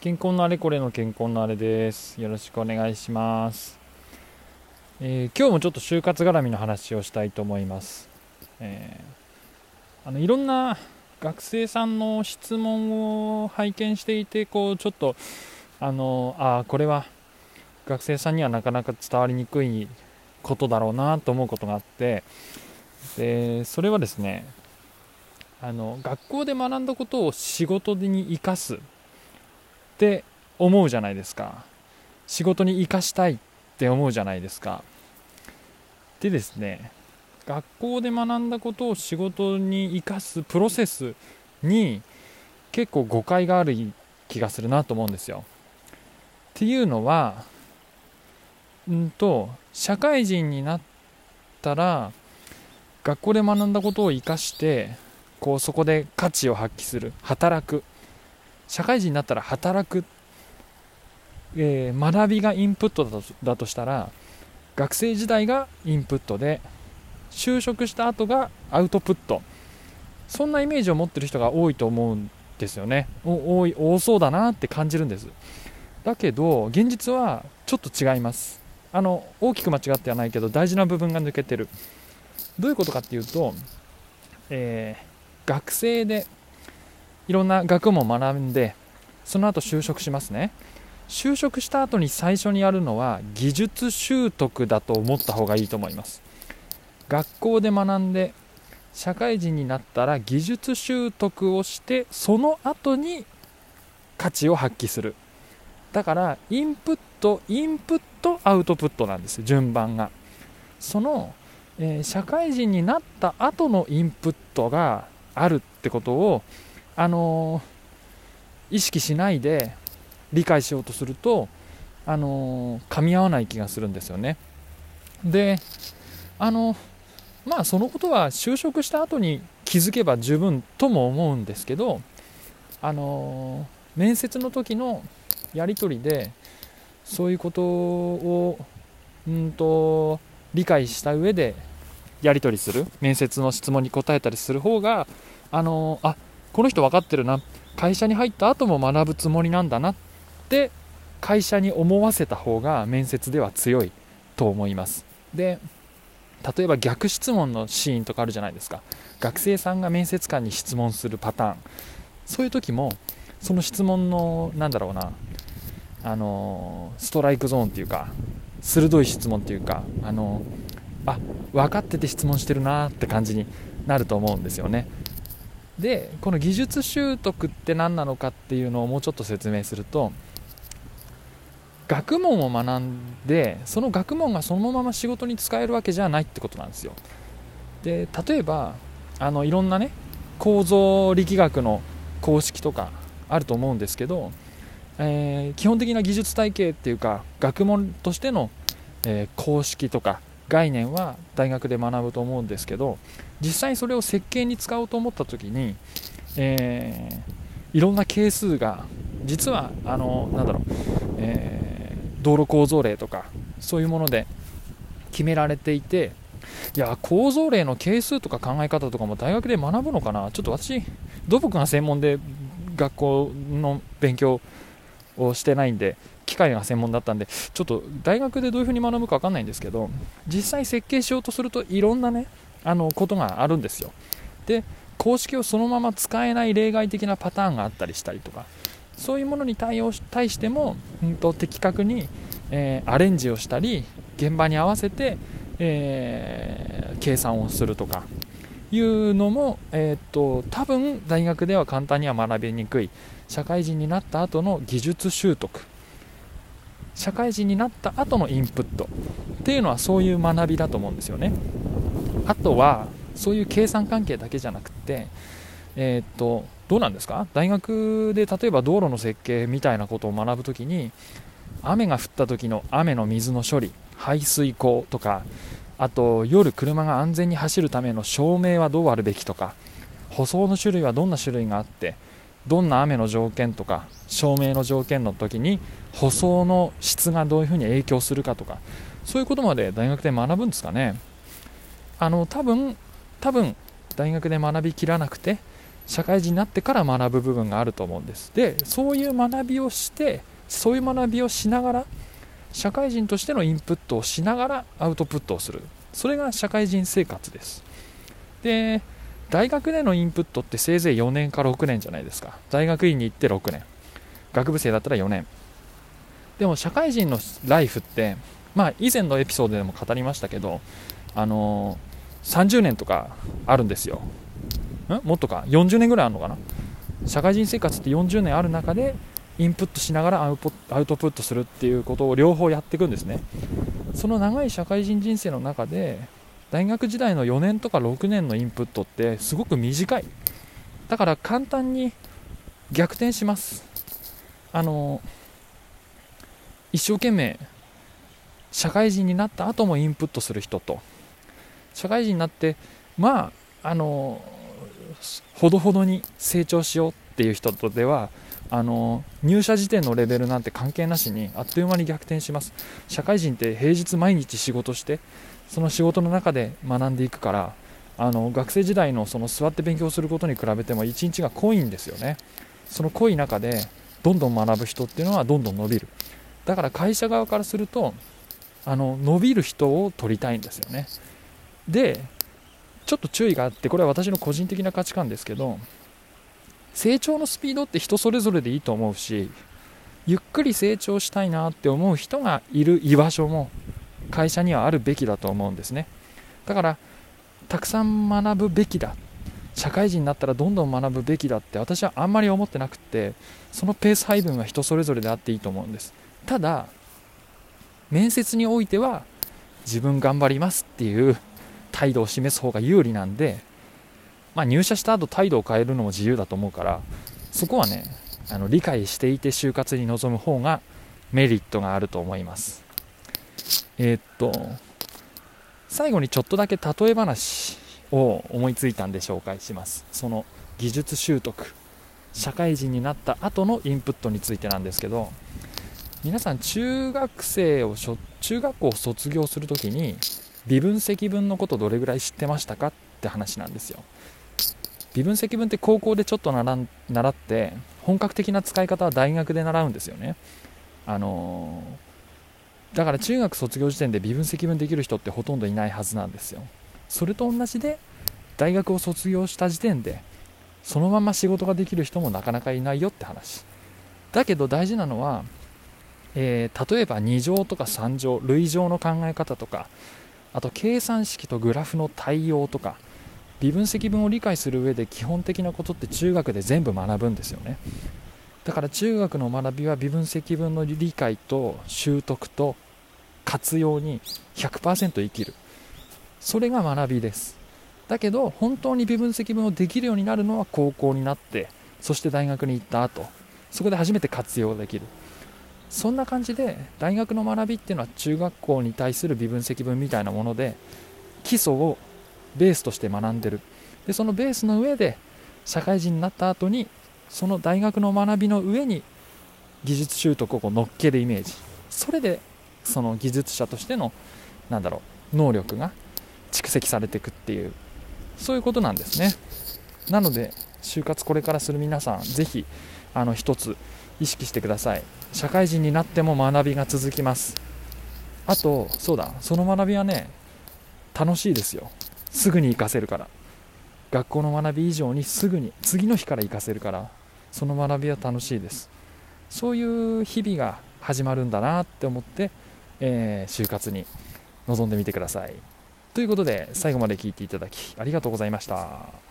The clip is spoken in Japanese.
健康のあれこれの健康のあれです。よろしくお願いします。えー、今日もちょっと就活絡みの話をしたいと思います。えー、あのいろんな学生さんの質問を拝見していて、こうちょっとあのあこれは学生さんにはなかなか伝わりにくいことだろうなと思うことがあってでそれはですねあの学校で学んだことを仕事に生かすって思うじゃないですか。仕事に生かしたいって思うじゃないですか。でですね学校で学んだことを仕事に生かすプロセスに結構誤解がある気がするなと思うんですよ。っていうのはうんと社会人になったら学校で学んだことを生かしてこうそこで価値を発揮する働く。社会人になったら働く、えー、学びがインプットだとだとしたら学生時代がインプットで就職した後がアウトプット。そんなイメージを持ってる人が多いと思うんですよね。多い多そうだなって感じるんです。だけど現実はちょっと違います。あの大きく間違ってはないけど大事な部分が抜けてる。どういうことかっていうと、えー学生でいろんな学問を学んでその後就職しますね。就職した後に最初にやるのは技術習得だと思った方がいいと思います。学校で学んで社会人になったら技術習得をしてその後に価値を発揮する。だからインプットインプットアウトプットなんです順番が。その、えー、社会人になった後のインプットがあるってことを、あのー、意識しないで理解しようとすると、あのー、噛み合わない気がするんですよね。で、あのまあそのことは就職した後に気づけば十分とも思うんですけど、あの面接の時のやり取りでそういうことをうんと理解した上でやり取りする面接の質問に答えたりする方があのあこの人分かってるな。会社に入った後も学ぶつもりなんだなって会社に思わせた方が面接では強いと思います。で例えば逆質問のシーンとかあるじゃないですか。学生さんが面接官に質問するパターン。そういう時もその質問のなんだろうなあのストライクゾーンっていうか鋭い質問っていうかあのあ分かってて質問してるなって感じになると思うんですよね。でこの技術習得って何なのかっていうのをもうちょっと説明すると学問を学んでその学問がそのまま仕事に使えるわけじゃないってことなんですよ。で例えばあのいろんなね構造力学の公式とかあると思うんですけど、えー、基本的な技術体系っていうか学問としての、えー、公式とか概念は大学で学ぶと思うんですけど実際それを設計に使おうと思った時に、えー、いろんな係数が実はあのなんだろう、えー、道路構造例とかそういうもので決められていていや構造例の係数とか考え方とかも大学で学ぶのかな？ちょっと私土木が専門で学校の勉強をしてないんで機械が専門だったんでちょっと大学でどういう風に学ぶか分かんないんですけど実際設計しようとするといろんなねあのことがあるんですよ。で公式をそのまま使えない例外的なパターンがあったりしたりとかそういうものに対応し対しても、うんと、的確に、えー、アレンジをしたり現場に合わせて、えー、計算をするとかいうのも、えー、っと多分大学では簡単には学びにくい社会人になった後の技術習得社会人になった後のインプットっていうのはそういう学びだと思うんですよね。あとはそういう計算関係だけじゃなくてえー、っとどうなんですか？大学で例えば道路の設計みたいなことを学ぶときに雨が降った時の雨の水の処理排水溝とかあと夜車が安全に走るための照明はどうあるべきとか舗装の種類はどんな種類があってどんな雨の条件とか照明の条件の時に舗装の質がどういうふうに影響するかとかそういうことまで大学で学ぶんですかね。あの多分多分大学で学びきらなくて社会人になってから学ぶ部分があると思うんです。でそういう学びをしてそういう学びをしながら社会人としてのインプットをしながらアウトプットをする。それが社会人生活です。で大学でのインプットってせいぜい4年か6年じゃないですか。大学院に行って6年。学部生だったら4年。でも社会人のライフってまあ以前のエピソードでも語りましたけどあのー、30年とかあるんですよ。ん？もっとか？40年ぐらいあるのかな？社会人生活って40年ある中でインプットしながらアウトプットするっていうことを両方やっていくんですね。その長い社会人人生の中で大学時代の4年とか6年のインプットってすごく短い。だから簡単に逆転します。あの一生懸命社会人になった後もインプットする人と。社会人になってまああのほどほどに成長しようっていう人とではあの入社時点のレベルなんて関係なしにあっという間に逆転します。社会人って平日毎日仕事してその仕事の中で学んでいくからあの学生時代のその座って勉強することに比べても1日が濃いんですよね。その濃い中でどんどん学ぶ人っていうのはどんどん伸びる。だから会社側からするとあの伸びる人を取りたいんですよね。でちょっと注意があってこれは私の個人的な価値観ですけど成長のスピードって人それぞれでいいと思うしゆっくり成長したいなって思う人がいる居場所も会社にはあるべきだと思うんですね。だからたくさん学ぶべきだ。社会人になったらどんどん学ぶべきだって私はあんまり思ってなくってそのペース配分は人それぞれであっていいと思うんです。ただ面接においては自分頑張りますっていう態度を示す方が有利なんで、まあ、入社した後態度を変えるのも自由だと思うからそこはねあの理解していて就活に臨む方がメリットがあると思います。えー、っと最後にちょっとだけ例え話を思いついたんで紹介します。その技術習得社会人になった後のインプットについてなんですけど皆さん中学生を中学校を卒業するときに微分積分のことどれぐらい知ってましたかって話なんですよ。微分積分って高校でちょっと習って本格的な使い方は大学で習うんですよね。あのー、だから中学卒業時点で微分積分できる人ってほとんどいないはずなんですよ。それと同じで大学を卒業した時点でそのまま仕事ができる人もなかなかいないよって話。だけど大事なのは、えー、例えば2乗とか3乗類乗の考え方とかあと計算式とグラフの対応とか微分積分を理解する上で基本的なことって中学で全部学ぶんですよね。だから中学の学びは微分積分の理解と習得と活用に100%生きる。それが学びです。だけど本当に微分積分をできるようになるのは高校になってそして大学に行った後そこで初めて活用できる。そんな感じで大学の学びっていうのは中学校に対する微分積分みたいなもので基礎をベースとして学んでる。でそのベースの上で社会人になった後にその大学の学びの上に技術習得を乗っけるイメージ。それでその技術者としてのなんだろう能力が蓄積されていくっていうそういうことなんですね。なので就活これからする皆さん是非あの一つ意識してください。社会人になっても学びが続きます。あとそうだその学びはね楽しいですよ。すぐに活かせるから。学校の学び以上にすぐに次の日から活かせるから。その学びは楽しいです。そういう日々が始まるんだなって思って、えー、就活に臨んでみてください。ということで最後まで聞いていただきありがとうございました。